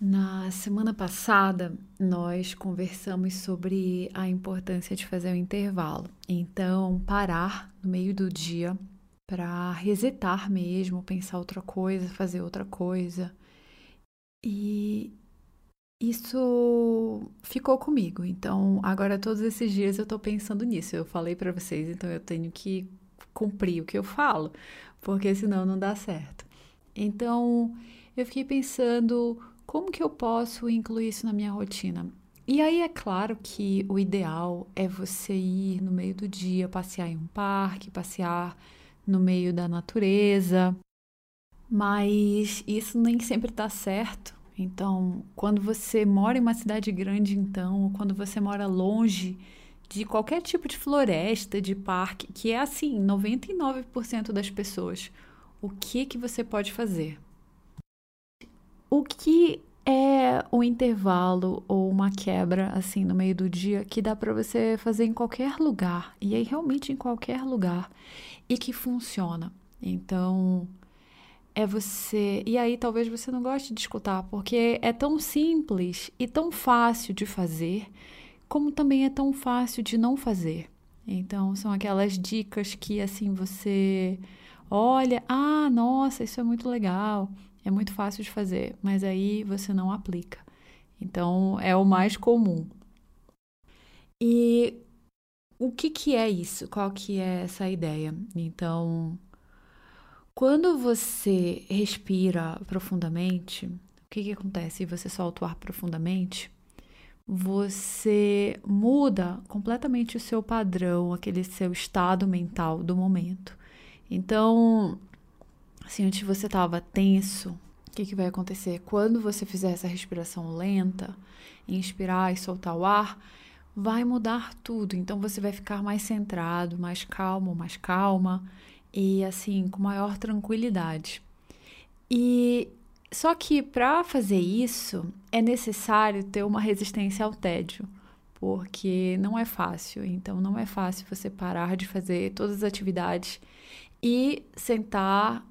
Na semana passada, nós conversamos sobre a importância de fazer um intervalo. Então, parar no meio do dia para resetar mesmo, pensar outra coisa, fazer outra coisa. E isso ficou comigo. Então, agora todos esses dias eu tô pensando nisso. Eu falei para vocês, então eu tenho que cumprir o que eu falo, porque senão não dá certo. Então, eu fiquei pensando como que eu posso incluir isso na minha rotina. E aí é claro que o ideal é você ir no meio do dia, passear em um parque, passear no meio da natureza, mas isso nem sempre está certo. Então, quando você mora em uma cidade grande, então, ou quando você mora longe de qualquer tipo de floresta, de parque, que é assim, 99% das pessoas, o que que você pode fazer? O que é um intervalo ou uma quebra assim no meio do dia que dá para você fazer em qualquer lugar e aí realmente em qualquer lugar e que funciona. Então, é você. E aí talvez você não goste de escutar, porque é tão simples e tão fácil de fazer, como também é tão fácil de não fazer. Então, são aquelas dicas que assim você olha, ah, nossa, isso é muito legal, é muito fácil de fazer, mas aí você não aplica. Então, é o mais comum. E o que que é isso? Qual que é essa ideia? Então, quando você respira profundamente, o que, que acontece? Você solta o ar profundamente, você muda completamente o seu padrão, aquele seu estado mental do momento. Então, assim, antes você estava tenso, o que, que vai acontecer? Quando você fizer essa respiração lenta, inspirar e soltar o ar, vai mudar tudo. Então você vai ficar mais centrado, mais calmo, mais calma e assim com maior tranquilidade. E só que para fazer isso é necessário ter uma resistência ao tédio, porque não é fácil. Então não é fácil você parar de fazer todas as atividades e sentar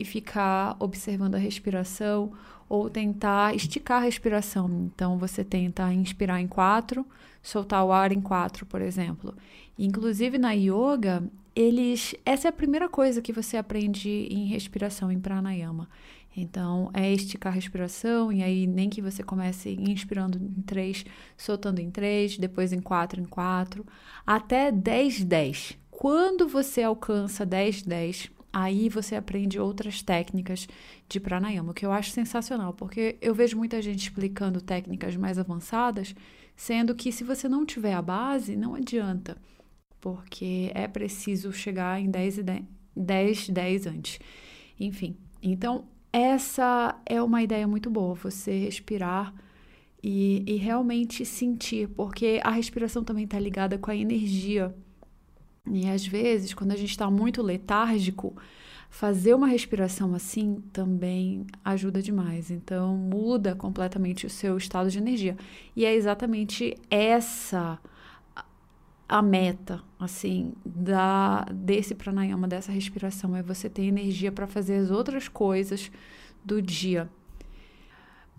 e ficar observando a respiração ou tentar esticar a respiração. Então você tenta inspirar em quatro, soltar o ar em quatro, por exemplo. Inclusive na yoga, eles, essa é a primeira coisa que você aprende em respiração, em pranayama. Então, é esticar a respiração, e aí nem que você comece inspirando em três, soltando em três, depois em quatro, em quatro, até 10, 10. Quando você alcança 10, 10, aí você aprende outras técnicas de pranayama, o que eu acho sensacional, porque eu vejo muita gente explicando técnicas mais avançadas, sendo que se você não tiver a base, não adianta porque é preciso chegar em 10 e 10, 10, 10 antes. Enfim, então essa é uma ideia muito boa, você respirar e, e realmente sentir, porque a respiração também está ligada com a energia. E às vezes, quando a gente está muito letárgico, fazer uma respiração assim também ajuda demais. Então, muda completamente o seu estado de energia. E é exatamente essa a meta, assim, da desse pranayama, dessa respiração, é você ter energia para fazer as outras coisas do dia.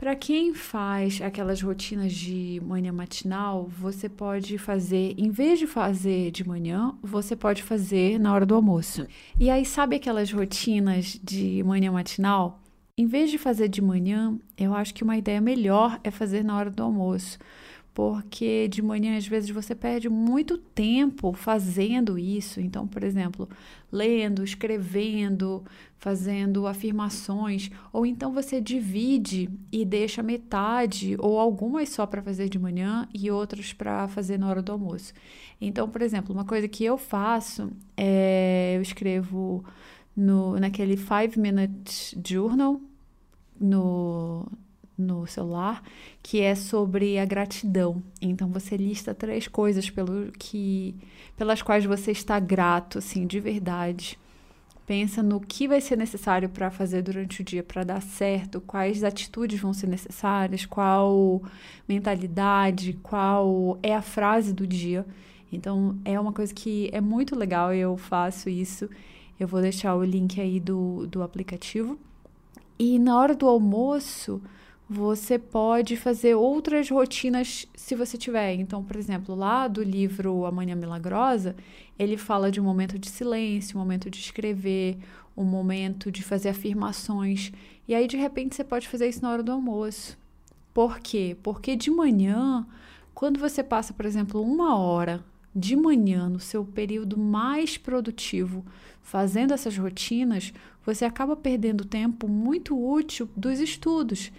Para quem faz aquelas rotinas de manhã matinal, você pode fazer, em vez de fazer de manhã, você pode fazer na hora do almoço. E aí, sabe aquelas rotinas de manhã matinal? Em vez de fazer de manhã, eu acho que uma ideia melhor é fazer na hora do almoço porque de manhã às vezes você perde muito tempo fazendo isso. Então, por exemplo, lendo, escrevendo, fazendo afirmações, ou então você divide e deixa metade ou algumas só para fazer de manhã e outras para fazer na hora do almoço. Então, por exemplo, uma coisa que eu faço é eu escrevo no naquele 5 minute journal no no celular, que é sobre a gratidão. Então você lista três coisas pelo que, pelas quais você está grato, assim, de verdade. Pensa no que vai ser necessário para fazer durante o dia para dar certo, quais atitudes vão ser necessárias, qual mentalidade, qual é a frase do dia. Então é uma coisa que é muito legal, eu faço isso. Eu vou deixar o link aí do, do aplicativo. E na hora do almoço, você pode fazer outras rotinas se você tiver. Então, por exemplo, lá do livro Amanhã Milagrosa, ele fala de um momento de silêncio, um momento de escrever, um momento de fazer afirmações. E aí, de repente, você pode fazer isso na hora do almoço. Por quê? Porque de manhã, quando você passa, por exemplo, uma hora de manhã, no seu período mais produtivo, fazendo essas rotinas, você acaba perdendo tempo muito útil dos estudos.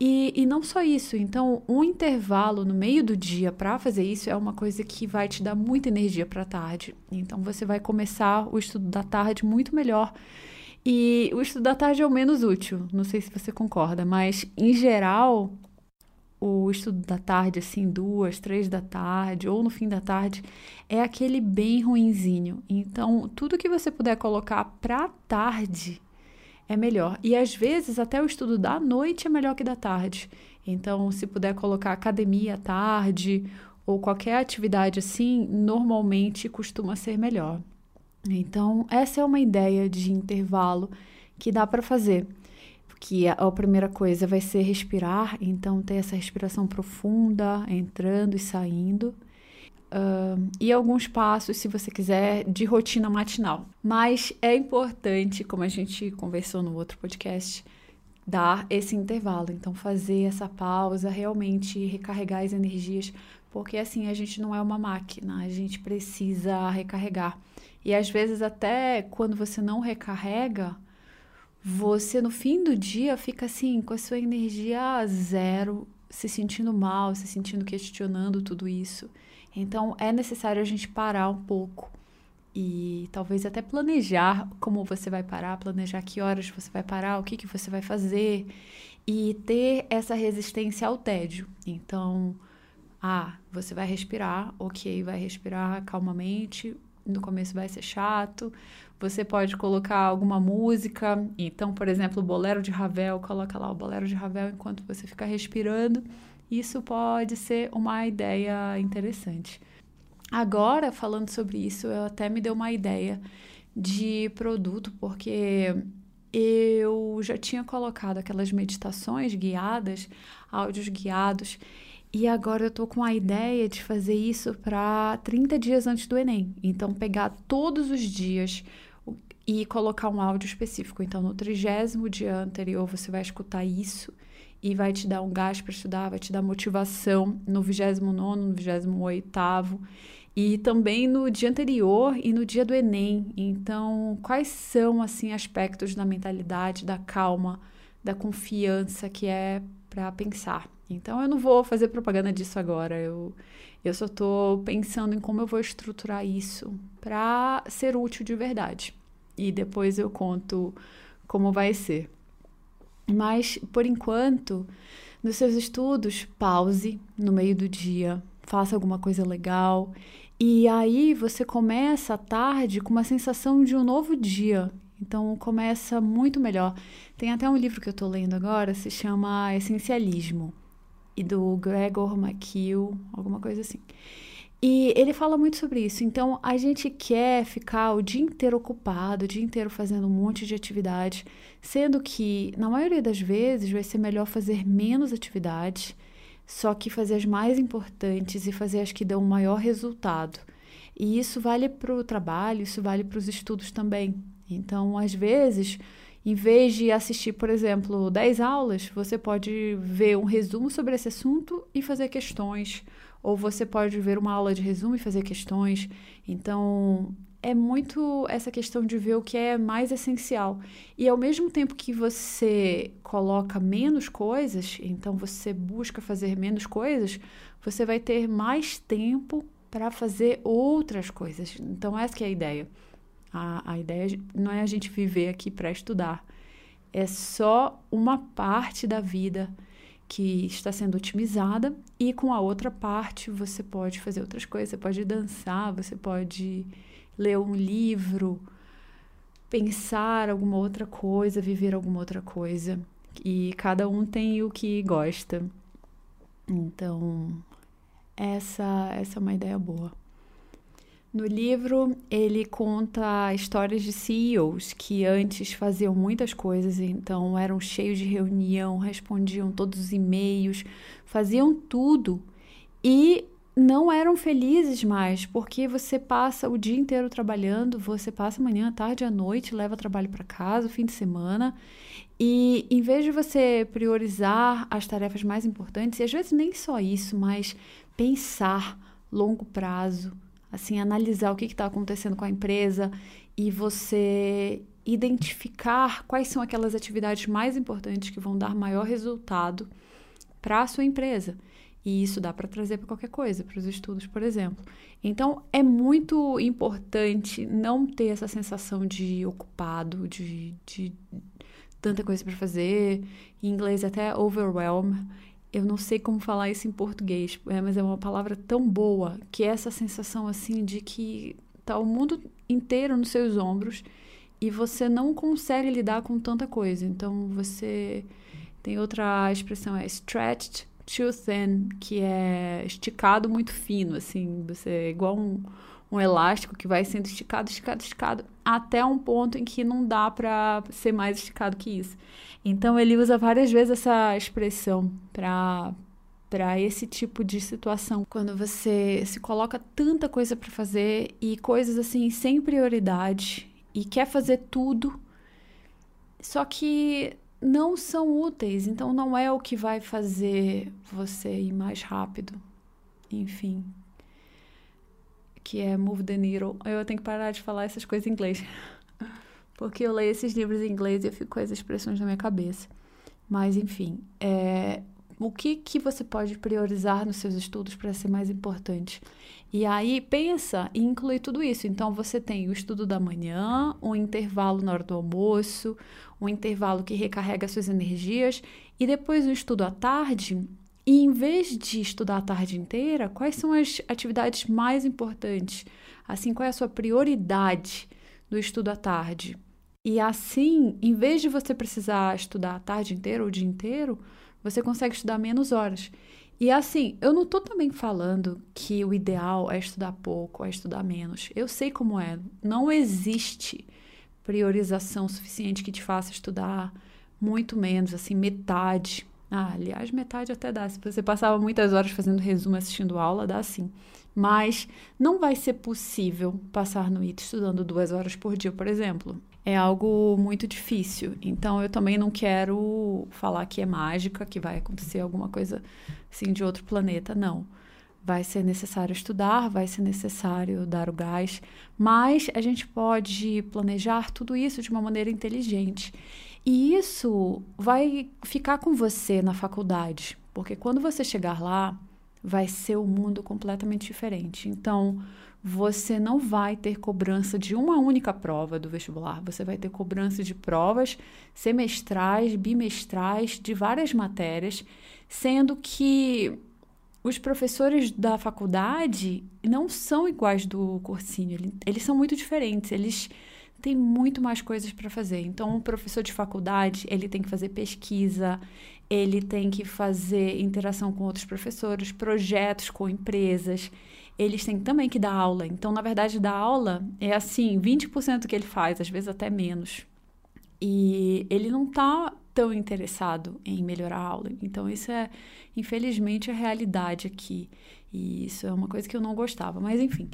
E, e não só isso, então, um intervalo no meio do dia para fazer isso é uma coisa que vai te dar muita energia para a tarde. Então, você vai começar o estudo da tarde muito melhor. E o estudo da tarde é o menos útil, não sei se você concorda, mas em geral, o estudo da tarde, assim, duas, três da tarde, ou no fim da tarde, é aquele bem ruinzinho. Então, tudo que você puder colocar para tarde é melhor. E às vezes até o estudo da noite é melhor que da tarde. Então, se puder colocar academia à tarde ou qualquer atividade assim, normalmente costuma ser melhor. Então, essa é uma ideia de intervalo que dá para fazer. Que a, a primeira coisa vai ser respirar, então ter essa respiração profunda, entrando e saindo. Uh, e alguns passos, se você quiser, de rotina matinal. Mas é importante, como a gente conversou no outro podcast, dar esse intervalo. Então, fazer essa pausa, realmente recarregar as energias, porque assim a gente não é uma máquina, a gente precisa recarregar. E às vezes, até quando você não recarrega, você no fim do dia fica assim, com a sua energia zero, se sentindo mal, se sentindo questionando tudo isso. Então é necessário a gente parar um pouco e talvez até planejar como você vai parar, planejar que horas você vai parar, o que, que você vai fazer e ter essa resistência ao tédio. Então, ah, você vai respirar, ok, vai respirar calmamente. No começo vai ser chato. Você pode colocar alguma música. Então, por exemplo, o bolero de Ravel, coloca lá o bolero de Ravel enquanto você fica respirando isso pode ser uma ideia interessante. Agora, falando sobre isso, eu até me deu uma ideia de produto, porque eu já tinha colocado aquelas meditações guiadas, áudios guiados, e agora eu tô com a ideia de fazer isso para 30 dias antes do Enem. Então, pegar todos os dias e colocar um áudio específico. Então, no trigésimo dia anterior, você vai escutar isso e vai te dar um gás para estudar, vai te dar motivação no 29, no 28 e também no dia anterior e no dia do Enem. Então, quais são assim aspectos da mentalidade, da calma, da confiança que é para pensar? Então, eu não vou fazer propaganda disso agora. Eu eu só estou pensando em como eu vou estruturar isso para ser útil de verdade. E depois eu conto como vai ser. Mas, por enquanto, nos seus estudos, pause no meio do dia, faça alguma coisa legal. E aí você começa à tarde com uma sensação de um novo dia. Então começa muito melhor. Tem até um livro que eu estou lendo agora, se chama Essencialismo, e do Gregor McKeel, alguma coisa assim. E ele fala muito sobre isso. Então, a gente quer ficar o dia inteiro ocupado, o dia inteiro fazendo um monte de atividade, sendo que, na maioria das vezes, vai ser melhor fazer menos atividades, só que fazer as mais importantes e fazer as que dão o maior resultado. E isso vale para o trabalho, isso vale para os estudos também. Então, às vezes, em vez de assistir, por exemplo, 10 aulas, você pode ver um resumo sobre esse assunto e fazer questões ou você pode ver uma aula de resumo e fazer questões. Então, é muito essa questão de ver o que é mais essencial. E ao mesmo tempo que você coloca menos coisas, então você busca fazer menos coisas, você vai ter mais tempo para fazer outras coisas. Então, essa é a ideia. A, a ideia não é a gente viver aqui para estudar, é só uma parte da vida que está sendo otimizada e com a outra parte você pode fazer outras coisas, você pode dançar, você pode ler um livro, pensar alguma outra coisa, viver alguma outra coisa. E cada um tem o que gosta. Então, essa essa é uma ideia boa. No livro, ele conta histórias de CEOs que antes faziam muitas coisas, então eram cheios de reunião, respondiam todos os e-mails, faziam tudo e não eram felizes mais, porque você passa o dia inteiro trabalhando, você passa manhã, tarde, à noite, leva trabalho para casa, fim de semana, e em vez de você priorizar as tarefas mais importantes, e às vezes nem só isso, mas pensar longo prazo, assim, analisar o que está acontecendo com a empresa e você identificar quais são aquelas atividades mais importantes que vão dar maior resultado para a sua empresa. E isso dá para trazer para qualquer coisa, para os estudos, por exemplo. Então, é muito importante não ter essa sensação de ocupado, de, de tanta coisa para fazer. Em inglês, até overwhelm. Eu não sei como falar isso em português, é, mas é uma palavra tão boa que é essa sensação assim de que tá o mundo inteiro nos seus ombros e você não consegue lidar com tanta coisa. Então, você tem outra expressão, é stretched too thin, que é esticado muito fino, assim, você é igual um, um elástico que vai sendo esticado, esticado, esticado, até um ponto em que não dá para ser mais esticado que isso. Então ele usa várias vezes essa expressão para para esse tipo de situação, quando você se coloca tanta coisa para fazer e coisas assim sem prioridade e quer fazer tudo, só que não são úteis, então não é o que vai fazer você ir mais rápido. Enfim, que é Move the Needle. Eu tenho que parar de falar essas coisas em inglês. Porque eu leio esses livros em inglês e eu fico com as expressões na minha cabeça. Mas, enfim, é, o que, que você pode priorizar nos seus estudos para ser mais importante? E aí pensa e inclui tudo isso. Então você tem o estudo da manhã, um intervalo na hora do almoço, um intervalo que recarrega suas energias e depois o estudo à tarde. E em vez de estudar a tarde inteira, quais são as atividades mais importantes? Assim, qual é a sua prioridade do estudo à tarde? E assim, em vez de você precisar estudar a tarde inteira ou o dia inteiro, você consegue estudar menos horas. E assim, eu não tô também falando que o ideal é estudar pouco, é estudar menos. Eu sei como é. Não existe priorização suficiente que te faça estudar muito menos, assim, metade. Ah, aliás, metade até dá. Se você passava muitas horas fazendo resumo, assistindo aula, dá sim. Mas não vai ser possível passar no IT estudando duas horas por dia, por exemplo é algo muito difícil. Então eu também não quero falar que é mágica, que vai acontecer alguma coisa assim de outro planeta, não. Vai ser necessário estudar, vai ser necessário dar o gás, mas a gente pode planejar tudo isso de uma maneira inteligente. E isso vai ficar com você na faculdade, porque quando você chegar lá, vai ser um mundo completamente diferente. Então, você não vai ter cobrança de uma única prova do vestibular, você vai ter cobrança de provas semestrais, bimestrais, de várias matérias, sendo que os professores da faculdade não são iguais do cursinho, eles são muito diferentes, eles têm muito mais coisas para fazer. Então, o professor de faculdade, ele tem que fazer pesquisa, ele tem que fazer interação com outros professores, projetos com empresas, eles têm também que dar aula. Então, na verdade, dar aula é assim, 20% que ele faz, às vezes até menos. E ele não está tão interessado em melhorar a aula. Então, isso é, infelizmente, a realidade aqui. E isso é uma coisa que eu não gostava. Mas, enfim,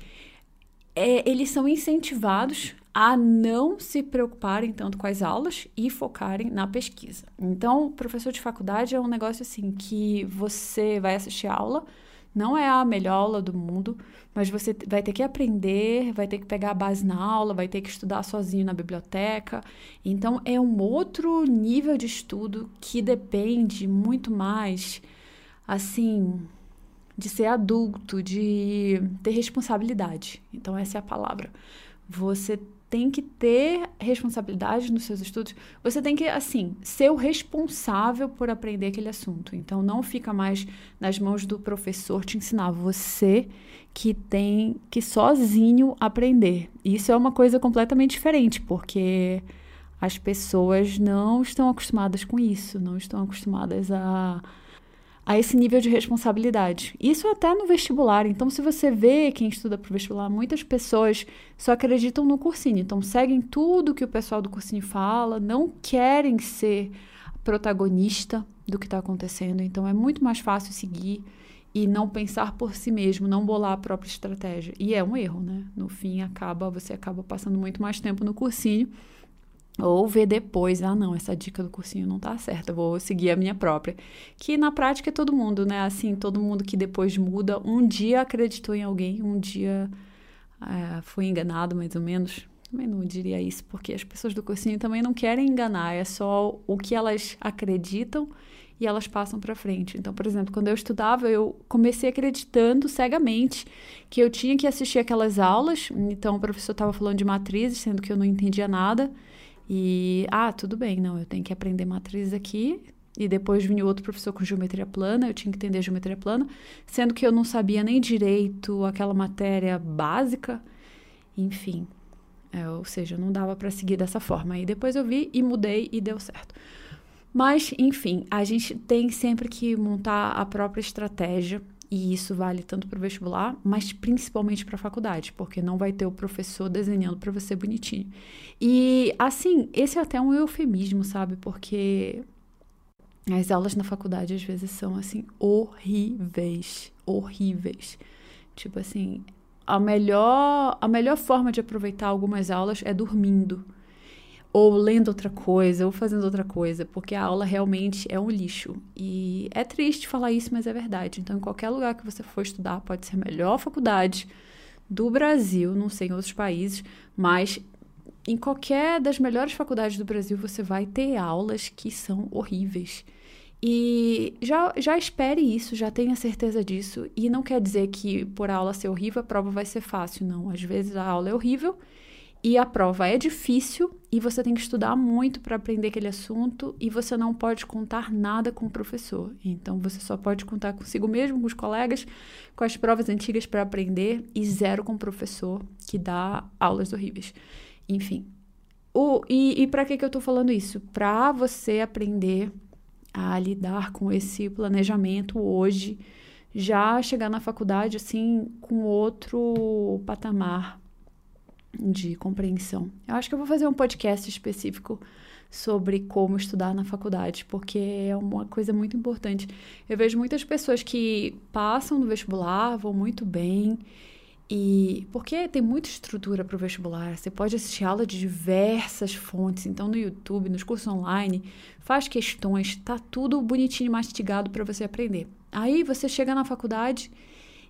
é, eles são incentivados a não se preocuparem tanto com as aulas e focarem na pesquisa. Então, professor de faculdade é um negócio assim que você vai assistir a aula, não é a melhor aula do mundo, mas você vai ter que aprender, vai ter que pegar a base na aula, vai ter que estudar sozinho na biblioteca. Então é um outro nível de estudo que depende muito mais assim de ser adulto, de ter responsabilidade. Então essa é a palavra. Você tem que ter responsabilidade nos seus estudos. Você tem que, assim, ser o responsável por aprender aquele assunto. Então, não fica mais nas mãos do professor te ensinar. Você que tem que sozinho aprender. Isso é uma coisa completamente diferente, porque as pessoas não estão acostumadas com isso, não estão acostumadas a, a esse nível de responsabilidade. Isso até no vestibular. Então, se você vê quem estuda para o vestibular, muitas pessoas só acreditam no cursinho. Então, seguem tudo que o pessoal do cursinho fala, não querem ser protagonista do que está acontecendo. Então, é muito mais fácil seguir e não pensar por si mesmo, não bolar a própria estratégia. E é um erro, né? No fim, acaba você acaba passando muito mais tempo no cursinho ou ver depois, ah, não, essa dica do cursinho não tá certa, vou seguir a minha própria. Que na prática é todo mundo, né? Assim, todo mundo que depois muda, um dia acreditou em alguém, um dia é, foi enganado, mais ou menos. Também não diria isso, porque as pessoas do cursinho também não querem enganar, é só o que elas acreditam e elas passam para frente. Então, por exemplo, quando eu estudava, eu comecei acreditando cegamente que eu tinha que assistir aquelas aulas. Então, o professor estava falando de matrizes, sendo que eu não entendia nada. E, ah, tudo bem, não, eu tenho que aprender matriz aqui. E depois vinha outro professor com geometria plana, eu tinha que entender geometria plana, sendo que eu não sabia nem direito aquela matéria básica. Enfim, é, ou seja, não dava para seguir dessa forma. Aí depois eu vi e mudei e deu certo. Mas, enfim, a gente tem sempre que montar a própria estratégia e isso vale tanto para o vestibular, mas principalmente para a faculdade, porque não vai ter o professor desenhando para você bonitinho. E assim, esse é até um eufemismo, sabe? Porque as aulas na faculdade às vezes são assim horríveis, horríveis. Tipo assim, a melhor a melhor forma de aproveitar algumas aulas é dormindo ou lendo outra coisa, ou fazendo outra coisa, porque a aula realmente é um lixo. E é triste falar isso, mas é verdade. Então, em qualquer lugar que você for estudar, pode ser a melhor faculdade do Brasil, não sei em outros países, mas em qualquer das melhores faculdades do Brasil, você vai ter aulas que são horríveis. E já, já espere isso, já tenha certeza disso. E não quer dizer que por a aula ser horrível, a prova vai ser fácil, não. Às vezes a aula é horrível e a prova é difícil e você tem que estudar muito para aprender aquele assunto e você não pode contar nada com o professor. Então você só pode contar consigo mesmo, com os colegas, com as provas antigas para aprender e zero com o professor que dá aulas horríveis. Enfim. O, e e para que, que eu estou falando isso? Para você aprender a lidar com esse planejamento hoje, já chegar na faculdade assim com outro patamar de compreensão. Eu acho que eu vou fazer um podcast específico sobre como estudar na faculdade, porque é uma coisa muito importante. Eu vejo muitas pessoas que passam no vestibular, vão muito bem, e porque tem muita estrutura para o vestibular, você pode assistir aula de diversas fontes, então no YouTube, nos cursos online, faz questões, tá tudo bonitinho mastigado para você aprender. Aí você chega na faculdade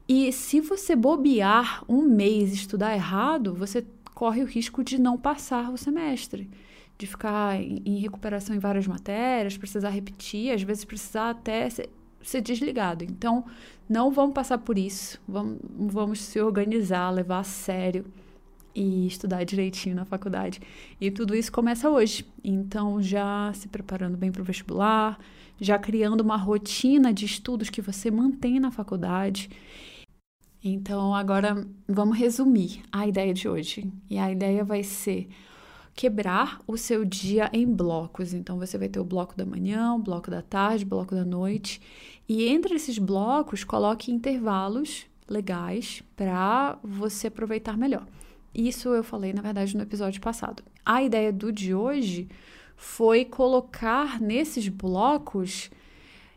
e se você bobear um mês estudar errado, você corre o risco de não passar o semestre, de ficar em, recuperação em várias matérias, precisar repetir, às vezes precisar até ser, ser desligado. Então, não vamos passar por isso, vamos, vamos se organizar, levar a sério e estudar direitinho na faculdade. E tudo isso começa hoje. Então, já se preparando bem para o vestibular, já criando uma rotina de estudos que você mantém na faculdade então, agora vamos resumir a ideia de hoje. E a ideia vai ser quebrar o seu dia em blocos. Então, você vai ter o bloco da manhã, o bloco da tarde, o bloco da noite. E entre esses blocos, coloque intervalos legais para você aproveitar melhor. Isso eu falei, na verdade, no episódio passado. A ideia do de hoje foi colocar nesses blocos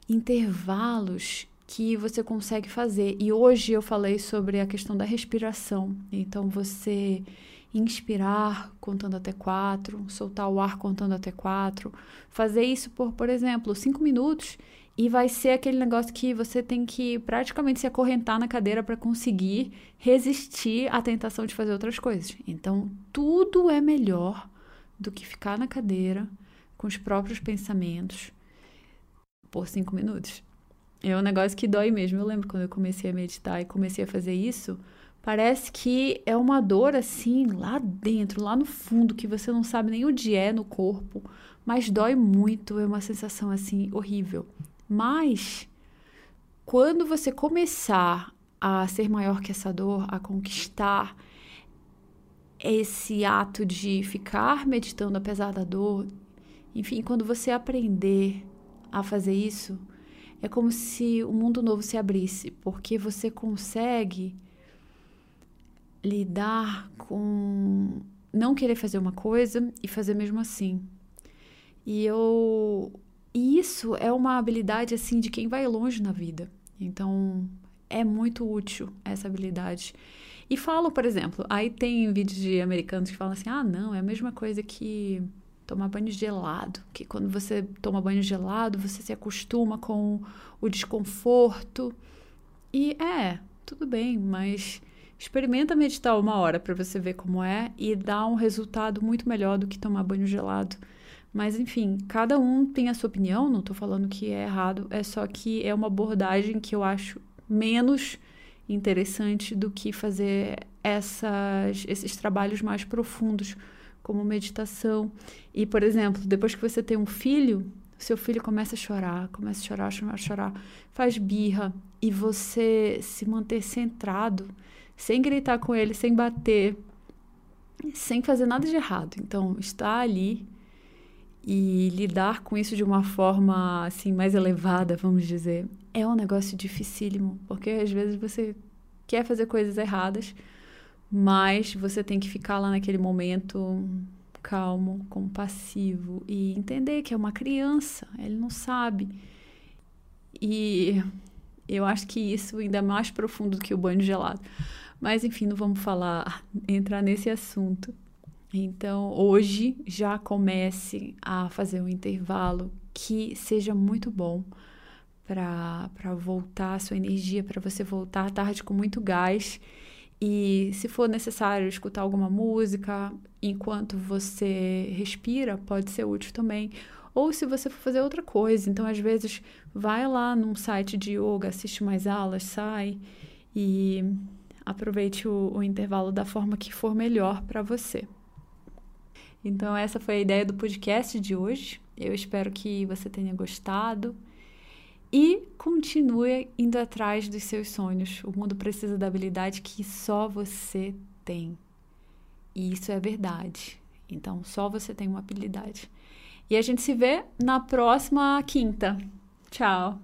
intervalos que você consegue fazer. E hoje eu falei sobre a questão da respiração. Então, você inspirar contando até quatro, soltar o ar contando até quatro, fazer isso por, por exemplo, cinco minutos e vai ser aquele negócio que você tem que praticamente se acorrentar na cadeira para conseguir resistir à tentação de fazer outras coisas. Então, tudo é melhor do que ficar na cadeira com os próprios pensamentos por cinco minutos. É um negócio que dói mesmo. Eu lembro quando eu comecei a meditar e comecei a fazer isso, parece que é uma dor assim lá dentro, lá no fundo, que você não sabe nem onde é no corpo, mas dói muito, é uma sensação assim horrível. Mas quando você começar a ser maior que essa dor, a conquistar esse ato de ficar meditando apesar da dor, enfim, quando você aprender a fazer isso, é como se um mundo novo se abrisse, porque você consegue lidar com não querer fazer uma coisa e fazer mesmo assim. E eu e isso é uma habilidade assim de quem vai longe na vida. Então, é muito útil essa habilidade. E falam, por exemplo, aí tem vídeos de americanos que falam assim: "Ah, não, é a mesma coisa que tomar banho gelado, que quando você toma banho gelado, você se acostuma com o desconforto". E é, tudo bem, mas experimenta meditar uma hora para você ver como é e dá um resultado muito melhor do que tomar banho gelado. Mas enfim, cada um tem a sua opinião, não estou falando que é errado, é só que é uma abordagem que eu acho menos interessante do que fazer essas, esses trabalhos mais profundos, como meditação. E, por exemplo, depois que você tem um filho, seu filho começa a chorar, começa a chorar, chorar, chorar, faz birra, e você se manter centrado, sem gritar com ele, sem bater, sem fazer nada de errado. Então, está ali e lidar com isso de uma forma assim mais elevada, vamos dizer, é um negócio dificílimo, porque às vezes você quer fazer coisas erradas, mas você tem que ficar lá naquele momento calmo, compassivo e entender que é uma criança, ele não sabe. E eu acho que isso ainda é mais profundo do que o banho gelado. Mas enfim, não vamos falar, entrar nesse assunto. Então, hoje já comece a fazer um intervalo que seja muito bom para voltar a sua energia, para você voltar à tarde com muito gás. E se for necessário escutar alguma música enquanto você respira, pode ser útil também. Ou se você for fazer outra coisa, então às vezes vai lá num site de yoga, assiste mais aulas, sai e aproveite o, o intervalo da forma que for melhor para você. Então, essa foi a ideia do podcast de hoje. Eu espero que você tenha gostado e continue indo atrás dos seus sonhos. O mundo precisa da habilidade que só você tem. E isso é verdade. Então, só você tem uma habilidade. E a gente se vê na próxima quinta. Tchau!